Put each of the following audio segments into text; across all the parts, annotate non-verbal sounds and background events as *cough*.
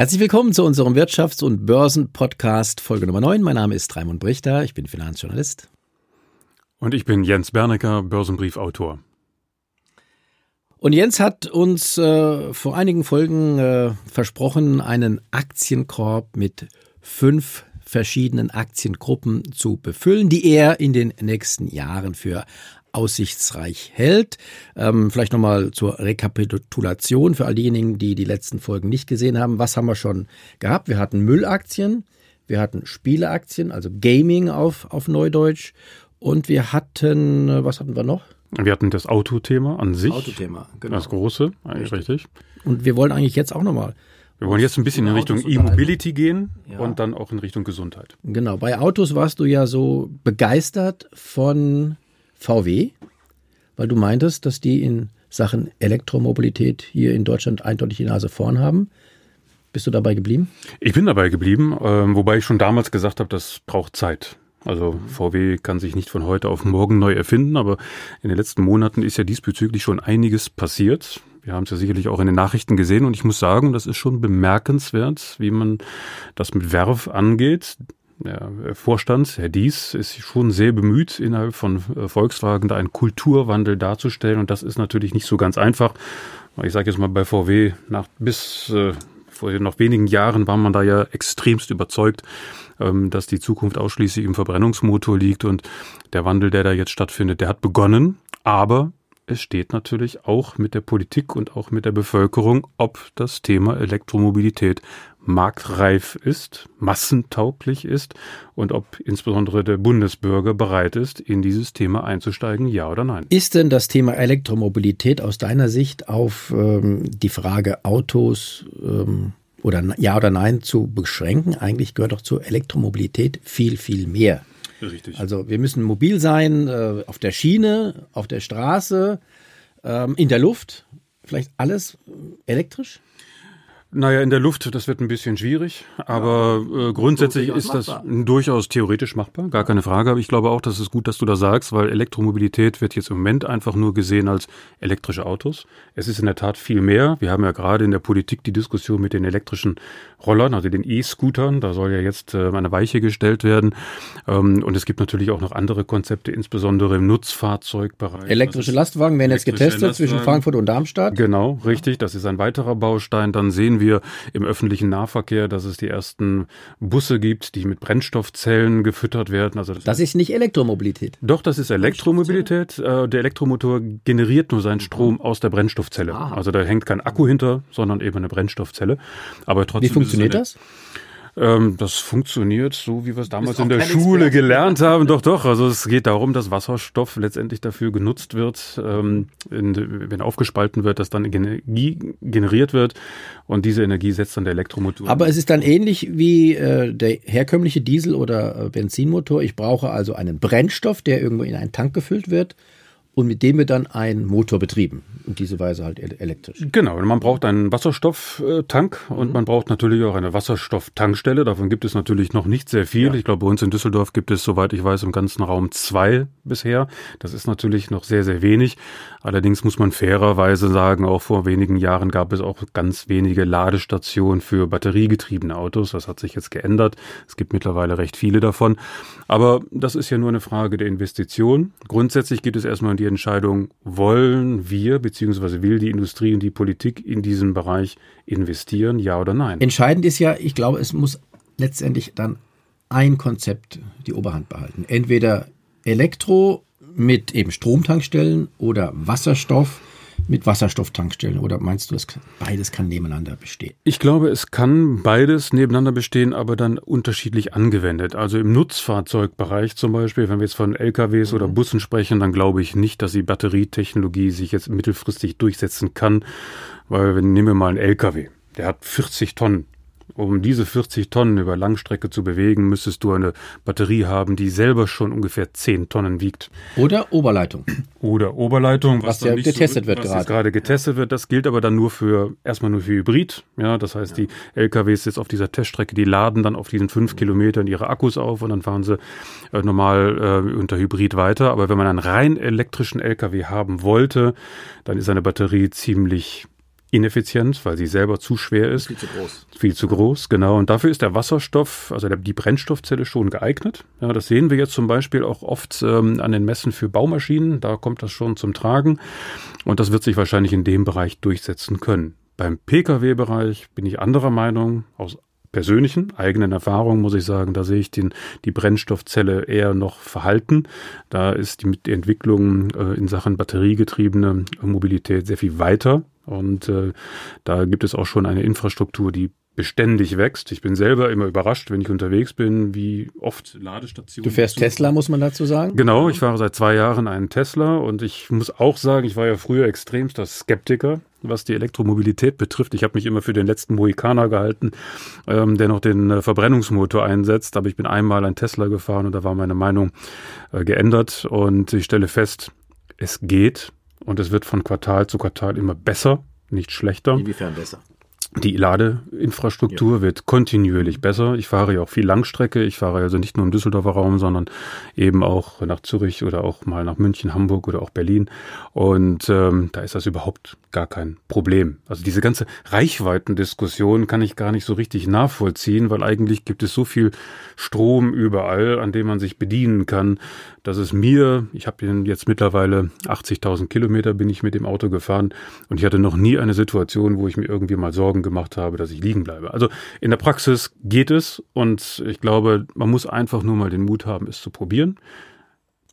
Herzlich willkommen zu unserem Wirtschafts- und Börsen-Podcast Folge Nummer 9. Mein Name ist Raimund Brichter, ich bin Finanzjournalist. Und ich bin Jens Bernecker, Börsenbriefautor. Und Jens hat uns äh, vor einigen Folgen äh, versprochen, einen Aktienkorb mit fünf verschiedenen Aktiengruppen zu befüllen, die er in den nächsten Jahren für aussichtsreich hält. Ähm, vielleicht nochmal zur Rekapitulation für all diejenigen, die die letzten Folgen nicht gesehen haben. Was haben wir schon gehabt? Wir hatten Müllaktien, wir hatten Spieleaktien, also Gaming auf, auf Neudeutsch. Und wir hatten, äh, was hatten wir noch? Wir hatten das Autothema an sich. Autothema, genau. Das große, eigentlich richtig. Und wir wollen eigentlich jetzt auch nochmal wir wollen jetzt ein bisschen in Richtung E-Mobility gehen ja. und dann auch in Richtung Gesundheit. Genau, bei Autos warst du ja so begeistert von VW, weil du meintest, dass die in Sachen Elektromobilität hier in Deutschland eindeutig die Nase vorn haben. Bist du dabei geblieben? Ich bin dabei geblieben, äh, wobei ich schon damals gesagt habe, das braucht Zeit. Also VW kann sich nicht von heute auf morgen neu erfinden, aber in den letzten Monaten ist ja diesbezüglich schon einiges passiert. Wir haben es ja sicherlich auch in den Nachrichten gesehen und ich muss sagen, das ist schon bemerkenswert, wie man das mit Werf angeht der Vorstand, Herr Dies, ist schon sehr bemüht, innerhalb von äh, Volkswagen da einen Kulturwandel darzustellen. Und das ist natürlich nicht so ganz einfach. Ich sage jetzt mal bei VW, nach bis äh, vor noch wenigen Jahren war man da ja extremst überzeugt, ähm, dass die Zukunft ausschließlich im Verbrennungsmotor liegt. Und der Wandel, der da jetzt stattfindet, der hat begonnen. Aber es steht natürlich auch mit der Politik und auch mit der Bevölkerung, ob das Thema Elektromobilität marktreif ist, massentauglich ist und ob insbesondere der Bundesbürger bereit ist, in dieses Thema einzusteigen, ja oder nein. Ist denn das Thema Elektromobilität aus deiner Sicht auf ähm, die Frage Autos ähm, oder ja oder nein zu beschränken? Eigentlich gehört doch zur Elektromobilität viel, viel mehr. Richtig. Also wir müssen mobil sein, äh, auf der Schiene, auf der Straße, ähm, in der Luft. Vielleicht alles elektrisch? Naja, in der Luft, das wird ein bisschen schwierig, aber ja, äh, grundsätzlich ist das machbar. durchaus theoretisch machbar, gar keine Frage. Aber ich glaube auch, dass es gut, dass du das sagst, weil Elektromobilität wird jetzt im Moment einfach nur gesehen als elektrische Autos. Es ist in der Tat viel mehr. Wir haben ja gerade in der Politik die Diskussion mit den elektrischen Rollern, also den E-Scootern. Da soll ja jetzt äh, eine Weiche gestellt werden. Ähm, und es gibt natürlich auch noch andere Konzepte, insbesondere im Nutzfahrzeugbereich. Elektrische Lastwagen werden jetzt getestet Lastwagen. zwischen Frankfurt und Darmstadt. Genau, richtig. Das ist ein weiterer Baustein. Dann sehen wir im öffentlichen Nahverkehr, dass es die ersten Busse gibt, die mit Brennstoffzellen gefüttert werden. Also das, das ist nicht Elektromobilität. Doch, das ist Elektromobilität. Äh, der Elektromotor generiert nur seinen Strom aus der Brennstoffzelle. Ah. Also da hängt kein Akku hinter, sondern eben eine Brennstoffzelle. Aber trotzdem Wie funktioniert das? Ähm, das funktioniert so, wie wir es damals in der Schule gelernt haben. Doch, doch. Also es geht darum, dass Wasserstoff letztendlich dafür genutzt wird, ähm, in, wenn aufgespalten wird, dass dann Energie generiert wird und diese Energie setzt dann der Elektromotor. Aber es ist dann ähnlich wie äh, der herkömmliche Diesel- oder äh, Benzinmotor. Ich brauche also einen Brennstoff, der irgendwo in einen Tank gefüllt wird und mit dem wird dann ein Motor betrieben. Und diese Weise halt elektrisch. Genau, man braucht einen Wasserstofftank mhm. und man braucht natürlich auch eine Wasserstofftankstelle. Davon gibt es natürlich noch nicht sehr viel. Ja. Ich glaube, bei uns in Düsseldorf gibt es, soweit ich weiß, im ganzen Raum zwei bisher. Das ist natürlich noch sehr, sehr wenig. Allerdings muss man fairerweise sagen, auch vor wenigen Jahren gab es auch ganz wenige Ladestationen für batteriegetriebene Autos. Das hat sich jetzt geändert. Es gibt mittlerweile recht viele davon. Aber das ist ja nur eine Frage der Investition. Grundsätzlich geht es erstmal die Entscheidung, wollen wir bzw. will die Industrie und die Politik in diesem Bereich investieren, ja oder nein? Entscheidend ist ja, ich glaube, es muss letztendlich dann ein Konzept die Oberhand behalten. Entweder Elektro mit eben Stromtankstellen oder Wasserstoff mit Wasserstofftankstellen oder meinst du, es beides kann nebeneinander bestehen? Ich glaube, es kann beides nebeneinander bestehen, aber dann unterschiedlich angewendet. Also im Nutzfahrzeugbereich zum Beispiel, wenn wir jetzt von LKWs mhm. oder Bussen sprechen, dann glaube ich nicht, dass die Batterietechnologie sich jetzt mittelfristig durchsetzen kann, weil wenn nehmen wir mal einen LKW, der hat 40 Tonnen um diese 40 Tonnen über Langstrecke zu bewegen, müsstest du eine Batterie haben, die selber schon ungefähr 10 Tonnen wiegt. Oder Oberleitung. Oder Oberleitung, was, was ja getestet so, wird was gerade. gerade getestet wird. Das gilt aber dann nur für, erstmal nur für Hybrid. Ja, das heißt, ja. die LKWs jetzt auf dieser Teststrecke, die laden dann auf diesen 5 Kilometern ihre Akkus auf und dann fahren sie äh, normal äh, unter Hybrid weiter. Aber wenn man einen rein elektrischen LKW haben wollte, dann ist eine Batterie ziemlich ineffizient, weil sie selber zu schwer ist. Viel zu groß. Viel zu groß, genau. Und dafür ist der Wasserstoff, also der, die Brennstoffzelle schon geeignet. Ja, das sehen wir jetzt zum Beispiel auch oft ähm, an den Messen für Baumaschinen. Da kommt das schon zum Tragen. Und das wird sich wahrscheinlich in dem Bereich durchsetzen können. Beim Pkw-Bereich bin ich anderer Meinung, aus persönlichen eigenen Erfahrungen muss ich sagen, da sehe ich den, die Brennstoffzelle eher noch verhalten. Da ist die, die Entwicklung äh, in Sachen batteriegetriebene Mobilität sehr viel weiter. Und äh, da gibt es auch schon eine Infrastruktur, die beständig wächst. Ich bin selber immer überrascht, wenn ich unterwegs bin, wie oft Ladestationen. Du fährst Tesla, muss man dazu sagen? Genau, ich fahre seit zwei Jahren einen Tesla und ich muss auch sagen, ich war ja früher extremster Skeptiker, was die Elektromobilität betrifft. Ich habe mich immer für den letzten Mohikaner gehalten, ähm, der noch den äh, Verbrennungsmotor einsetzt. Aber ich bin einmal ein Tesla gefahren und da war meine Meinung äh, geändert und ich stelle fest, es geht und es wird von Quartal zu Quartal immer besser, nicht schlechter. Inwiefern besser? Die Ladeinfrastruktur ja. wird kontinuierlich besser. Ich fahre ja auch viel Langstrecke. Ich fahre also nicht nur im Düsseldorfer Raum, sondern eben auch nach Zürich oder auch mal nach München, Hamburg oder auch Berlin. Und ähm, da ist das überhaupt gar kein Problem. Also diese ganze Reichweitendiskussion kann ich gar nicht so richtig nachvollziehen, weil eigentlich gibt es so viel Strom überall, an dem man sich bedienen kann, dass es mir, ich habe jetzt mittlerweile 80.000 Kilometer bin ich mit dem Auto gefahren und ich hatte noch nie eine Situation, wo ich mir irgendwie mal Sorgen gemacht habe, dass ich liegen bleibe. Also in der Praxis geht es und ich glaube, man muss einfach nur mal den Mut haben, es zu probieren.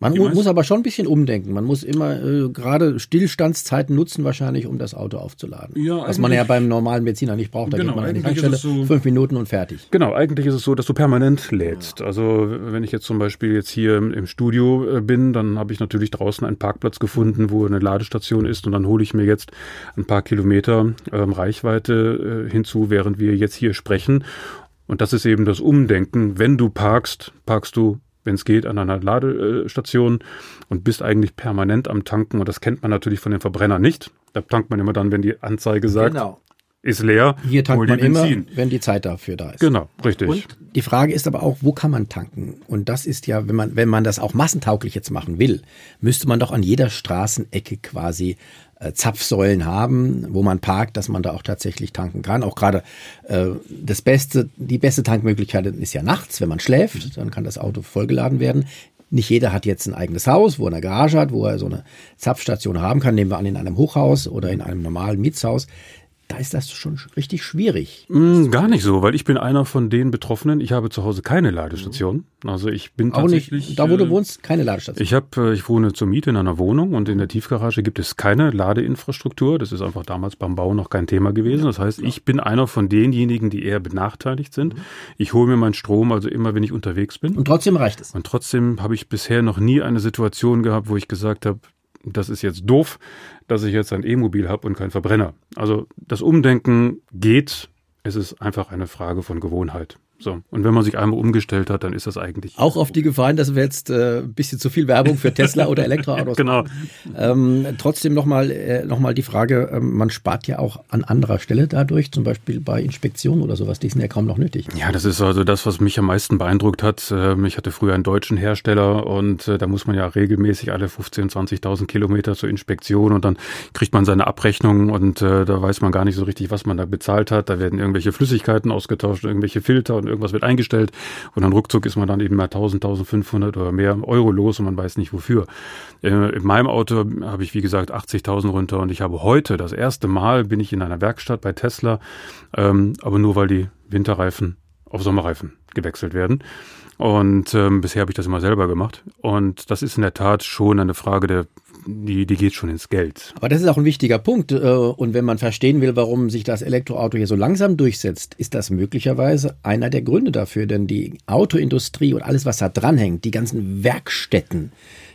Man mu muss aber schon ein bisschen umdenken. Man muss immer äh, gerade Stillstandszeiten nutzen wahrscheinlich, um das Auto aufzuladen. Ja, Was man ja beim normalen Benziner nicht braucht. Da genau, geht man an die Tankstelle, so, fünf Minuten und fertig. Genau, eigentlich ist es so, dass du permanent lädst. Ja. Also wenn ich jetzt zum Beispiel jetzt hier im Studio äh, bin, dann habe ich natürlich draußen einen Parkplatz gefunden, wo eine Ladestation ist und dann hole ich mir jetzt ein paar Kilometer ähm, Reichweite äh, hinzu, während wir jetzt hier sprechen. Und das ist eben das Umdenken. Wenn du parkst, parkst du wenn es geht, an einer Ladestation und bist eigentlich permanent am Tanken. Und das kennt man natürlich von den Verbrennern nicht. Da tankt man immer dann, wenn die Anzeige sagt, genau. ist leer. Hier tankt man immer, wenn die Zeit dafür da ist. Genau, richtig. Und die Frage ist aber auch, wo kann man tanken? Und das ist ja, wenn man, wenn man das auch massentauglich jetzt machen will, müsste man doch an jeder Straßenecke quasi Zapfsäulen haben, wo man parkt, dass man da auch tatsächlich tanken kann. Auch gerade äh, das beste, die beste Tankmöglichkeit ist ja nachts, wenn man schläft, dann kann das Auto vollgeladen werden. Nicht jeder hat jetzt ein eigenes Haus, wo er eine Garage hat, wo er so eine Zapfstation haben kann. Nehmen wir an in einem Hochhaus oder in einem normalen Mietshaus da ist das schon richtig schwierig. Mm, gar nicht so, weil ich bin einer von den Betroffenen. Ich habe zu Hause keine Ladestation. Also ich bin Auch tatsächlich. Nicht, da wo du äh, wohnst, keine Ladestation. Ich habe, äh, ich wohne zur Miete in einer Wohnung und in der Tiefgarage gibt es keine Ladeinfrastruktur. Das ist einfach damals beim Bau noch kein Thema gewesen. Das heißt, ich bin einer von denjenigen, die eher benachteiligt sind. Mhm. Ich hole mir meinen Strom also immer, wenn ich unterwegs bin. Und trotzdem reicht es. Und trotzdem habe ich bisher noch nie eine Situation gehabt, wo ich gesagt habe, das ist jetzt doof, dass ich jetzt ein E-Mobil habe und kein Verbrenner. Also das Umdenken geht. Es ist einfach eine Frage von Gewohnheit. So. Und wenn man sich einmal umgestellt hat, dann ist das eigentlich. Auch auf die Gefallen, dass wir jetzt äh, ein bisschen zu viel Werbung für Tesla oder Elektroautos *laughs* Genau. Ähm, trotzdem nochmal äh, noch die Frage, äh, man spart ja auch an anderer Stelle dadurch, zum Beispiel bei Inspektionen oder sowas, die sind ja kaum noch nötig. Ja, das ist also das, was mich am meisten beeindruckt hat. Ähm, ich hatte früher einen deutschen Hersteller und äh, da muss man ja regelmäßig alle 15.000, 20.000 Kilometer zur Inspektion und dann kriegt man seine Abrechnung und äh, da weiß man gar nicht so richtig, was man da bezahlt hat. Da werden irgendwelche Flüssigkeiten ausgetauscht, irgendwelche Filter und und irgendwas wird eingestellt und dann ruckzuck ist man dann eben mal 1000, 1500 oder mehr Euro los und man weiß nicht wofür. Äh, in meinem Auto habe ich wie gesagt 80.000 runter und ich habe heute das erste Mal bin ich in einer Werkstatt bei Tesla, ähm, aber nur weil die Winterreifen auf Sommerreifen gewechselt werden. Und ähm, bisher habe ich das immer selber gemacht. Und das ist in der Tat schon eine Frage der die, die geht schon ins Geld. Aber das ist auch ein wichtiger Punkt. Äh, und wenn man verstehen will, warum sich das Elektroauto hier so langsam durchsetzt, ist das möglicherweise einer der Gründe dafür. Denn die Autoindustrie und alles, was da dranhängt, die ganzen Werkstätten,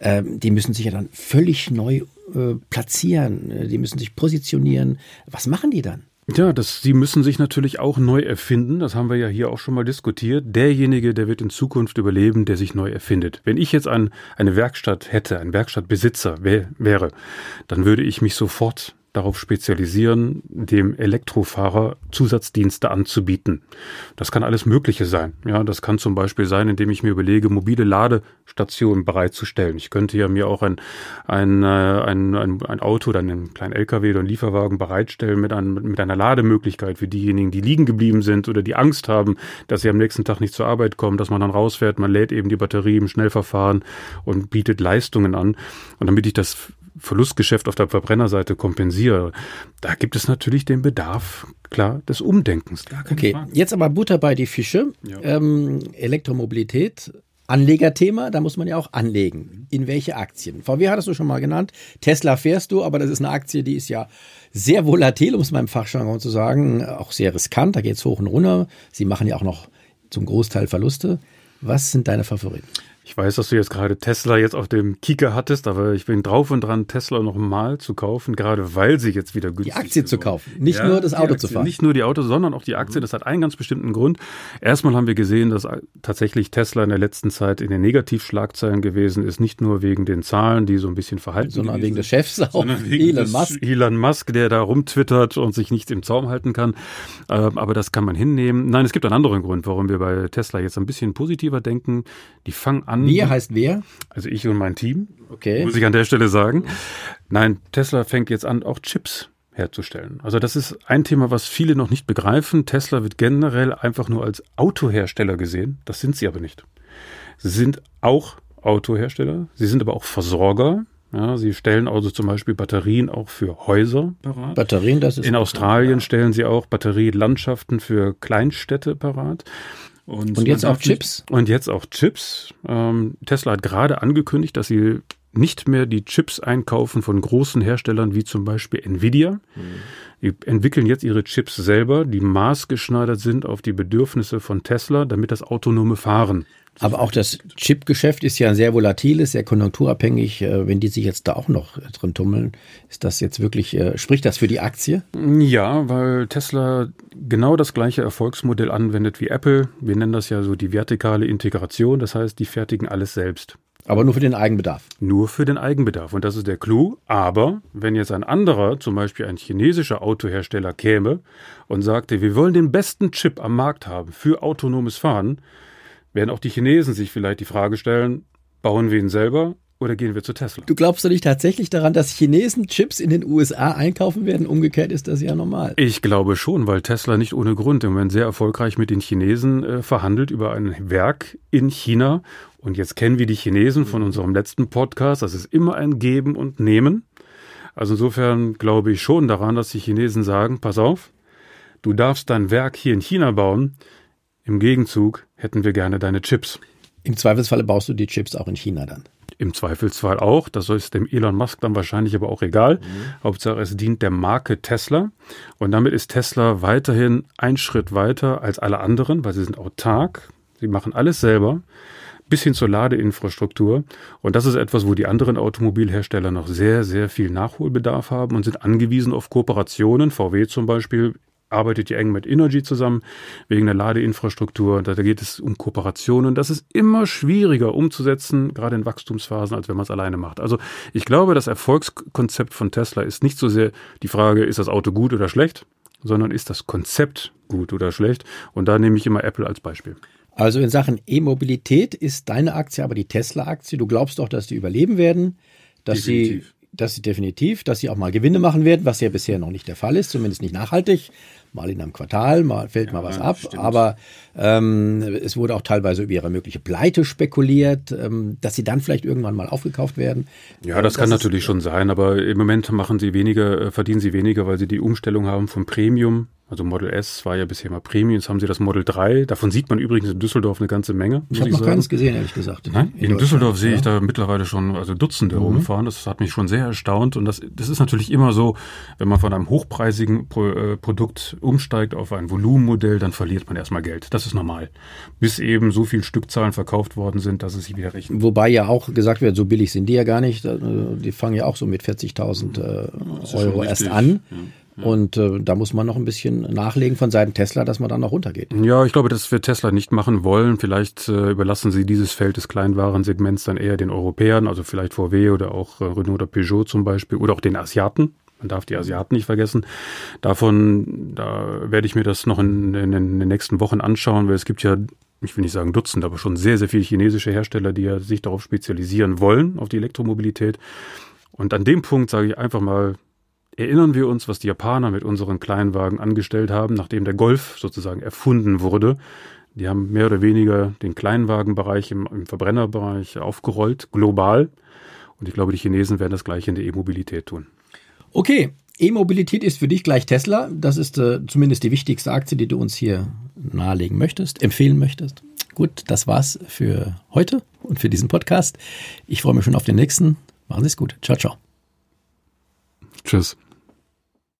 ähm, die müssen sich ja dann völlig neu äh, platzieren. Die müssen sich positionieren. Was machen die dann? Ja, das, sie müssen sich natürlich auch neu erfinden. Das haben wir ja hier auch schon mal diskutiert. Derjenige, der wird in Zukunft überleben, der sich neu erfindet. Wenn ich jetzt ein, eine Werkstatt hätte, ein Werkstattbesitzer wär, wäre, dann würde ich mich sofort darauf spezialisieren, dem Elektrofahrer Zusatzdienste anzubieten. Das kann alles Mögliche sein. Ja, das kann zum Beispiel sein, indem ich mir überlege, mobile Ladestationen bereitzustellen. Ich könnte ja mir auch ein, ein, äh, ein, ein, ein Auto oder einen kleinen LKW oder einen Lieferwagen bereitstellen mit, einem, mit einer Lademöglichkeit für diejenigen, die liegen geblieben sind oder die Angst haben, dass sie am nächsten Tag nicht zur Arbeit kommen, dass man dann rausfährt, man lädt eben die Batterie im Schnellverfahren und bietet Leistungen an. Und damit ich das Verlustgeschäft auf der Verbrennerseite kompensiere, da gibt es natürlich den Bedarf, klar, des Umdenkens. Okay, Frage. jetzt aber Butter bei die Fische. Ja. Ähm, Elektromobilität, Anlegerthema, da muss man ja auch anlegen. In welche Aktien? VW hattest du schon mal genannt. Tesla fährst du, aber das ist eine Aktie, die ist ja sehr volatil, um es im Fachjargon zu sagen, auch sehr riskant. Da geht es hoch und runter. Sie machen ja auch noch zum Großteil Verluste. Was sind deine Favoriten? Ich weiß, dass du jetzt gerade Tesla jetzt auf dem Kicker hattest, aber ich bin drauf und dran, Tesla noch mal zu kaufen, gerade weil sie jetzt wieder günstig Die Aktie zu kaufen, nicht ja, nur das Auto zu fahren. Nicht nur die Autos, sondern auch die Aktie. Das hat einen ganz bestimmten Grund. Erstmal haben wir gesehen, dass tatsächlich Tesla in der letzten Zeit in den Negativschlagzeilen gewesen ist, nicht nur wegen den Zahlen, die so ein bisschen verhalten Sondern wegen des Chefs auch, Elon Musk. Elon Musk, der da rumtwittert und sich nicht im Zaum halten kann. Ähm, aber das kann man hinnehmen. Nein, es gibt einen anderen Grund, warum wir bei Tesla jetzt ein bisschen positiver denken. Die fangen an. Wir heißt wer? Also ich und mein Team. Okay. Muss ich an der Stelle sagen. Nein, Tesla fängt jetzt an, auch Chips herzustellen. Also das ist ein Thema, was viele noch nicht begreifen. Tesla wird generell einfach nur als Autohersteller gesehen. Das sind sie aber nicht. Sie sind auch Autohersteller, sie sind aber auch Versorger. Ja, sie stellen also zum Beispiel Batterien auch für Häuser parat. Batterien, das ist. In Australien ja. stellen sie auch Batterielandschaften für Kleinstädte parat. Und, und jetzt auch Chips? Und jetzt auch Chips. Ähm, Tesla hat gerade angekündigt, dass sie nicht mehr die Chips einkaufen von großen Herstellern wie zum Beispiel Nvidia. Mhm. Die entwickeln jetzt ihre Chips selber, die maßgeschneidert sind auf die Bedürfnisse von Tesla, damit das autonome Fahren aber auch das Chip-Geschäft ist ja sehr volatiles, sehr konjunkturabhängig. Äh, wenn die sich jetzt da auch noch drin tummeln, ist das jetzt wirklich, äh, spricht das für die Aktie? Ja, weil Tesla genau das gleiche Erfolgsmodell anwendet wie Apple. Wir nennen das ja so die vertikale Integration. Das heißt, die fertigen alles selbst. Aber nur für den Eigenbedarf. Nur für den Eigenbedarf. Und das ist der Clou. Aber wenn jetzt ein anderer, zum Beispiel ein chinesischer Autohersteller, käme und sagte, wir wollen den besten Chip am Markt haben für autonomes Fahren, werden auch die Chinesen sich vielleicht die Frage stellen, bauen wir ihn selber oder gehen wir zu Tesla? Du glaubst doch nicht tatsächlich daran, dass Chinesen Chips in den USA einkaufen werden? Umgekehrt ist das ja normal. Ich glaube schon, weil Tesla nicht ohne Grund im Moment sehr erfolgreich mit den Chinesen äh, verhandelt über ein Werk in China. Und jetzt kennen wir die Chinesen von unserem letzten Podcast. Das ist immer ein Geben und Nehmen. Also insofern glaube ich schon daran, dass die Chinesen sagen, pass auf, du darfst dein Werk hier in China bauen. Im Gegenzug hätten wir gerne deine Chips. Im Zweifelsfalle baust du die Chips auch in China dann. Im Zweifelsfall auch. Das ist dem Elon Musk dann wahrscheinlich aber auch egal. Mhm. Hauptsache, es dient der Marke Tesla. Und damit ist Tesla weiterhin ein Schritt weiter als alle anderen, weil sie sind autark. Sie machen alles selber. Bis hin zur Ladeinfrastruktur. Und das ist etwas, wo die anderen Automobilhersteller noch sehr, sehr viel Nachholbedarf haben und sind angewiesen auf Kooperationen. VW zum Beispiel arbeitet ja eng mit Energy zusammen wegen der Ladeinfrastruktur. Da geht es um Kooperationen. Das ist immer schwieriger umzusetzen, gerade in Wachstumsphasen, als wenn man es alleine macht. Also ich glaube, das Erfolgskonzept von Tesla ist nicht so sehr die Frage, ist das Auto gut oder schlecht, sondern ist das Konzept gut oder schlecht. Und da nehme ich immer Apple als Beispiel. Also in Sachen E-Mobilität ist deine Aktie aber die Tesla-Aktie. Du glaubst doch, dass die überleben werden, dass Definitiv. sie dass sie definitiv, dass sie auch mal Gewinne machen werden, was ja bisher noch nicht der Fall ist, zumindest nicht nachhaltig mal in einem Quartal, mal fällt ja, mal was ab. Stimmt. Aber ähm, es wurde auch teilweise über ihre mögliche Pleite spekuliert, ähm, dass sie dann vielleicht irgendwann mal aufgekauft werden. Ja, das, das kann natürlich ist, schon sein, aber im Moment machen sie weniger, äh, verdienen sie weniger, weil sie die Umstellung haben vom Premium also Model S war ja bisher mal Premium, jetzt haben sie das Model 3. Davon sieht man übrigens in Düsseldorf eine ganze Menge. Ich habe noch sagen. keines gesehen, ehrlich gesagt. Nein? In, in Düsseldorf sehe ich da mittlerweile schon also Dutzende mhm. rumfahren. Das hat mich schon sehr erstaunt. Und das, das ist natürlich immer so, wenn man von einem hochpreisigen Pro, äh, Produkt umsteigt auf ein Volumenmodell, dann verliert man erstmal Geld. Das ist normal. Bis eben so viel Stückzahlen verkauft worden sind, dass es sich wieder rechnet. Wobei ja auch gesagt wird, so billig sind die ja gar nicht. Äh, die fangen ja auch so mit 40.000 äh, Euro erst an. Ja. Und äh, da muss man noch ein bisschen nachlegen von Seiten Tesla, dass man dann noch runtergeht. Ja, ich glaube, das wird Tesla nicht machen wollen. Vielleicht äh, überlassen sie dieses Feld des Kleinwarensegments dann eher den Europäern, also vielleicht VW oder auch äh, Renault oder Peugeot zum Beispiel oder auch den Asiaten. Man darf die Asiaten nicht vergessen. Davon, da werde ich mir das noch in, in, in den nächsten Wochen anschauen, weil es gibt ja ich will nicht sagen Dutzend, aber schon sehr, sehr viele chinesische Hersteller, die ja sich darauf spezialisieren wollen, auf die Elektromobilität. Und an dem Punkt sage ich einfach mal, erinnern wir uns, was die Japaner mit unseren Kleinwagen angestellt haben, nachdem der Golf sozusagen erfunden wurde. Die haben mehr oder weniger den Kleinwagenbereich im, im Verbrennerbereich aufgerollt, global. Und ich glaube, die Chinesen werden das gleiche in der E-Mobilität tun. Okay, E-Mobilität ist für dich gleich Tesla. Das ist äh, zumindest die wichtigste Aktie, die du uns hier nahelegen möchtest, empfehlen möchtest. Gut, das war's für heute und für diesen Podcast. Ich freue mich schon auf den nächsten. Machen Sie es gut. Ciao, ciao. Tschüss.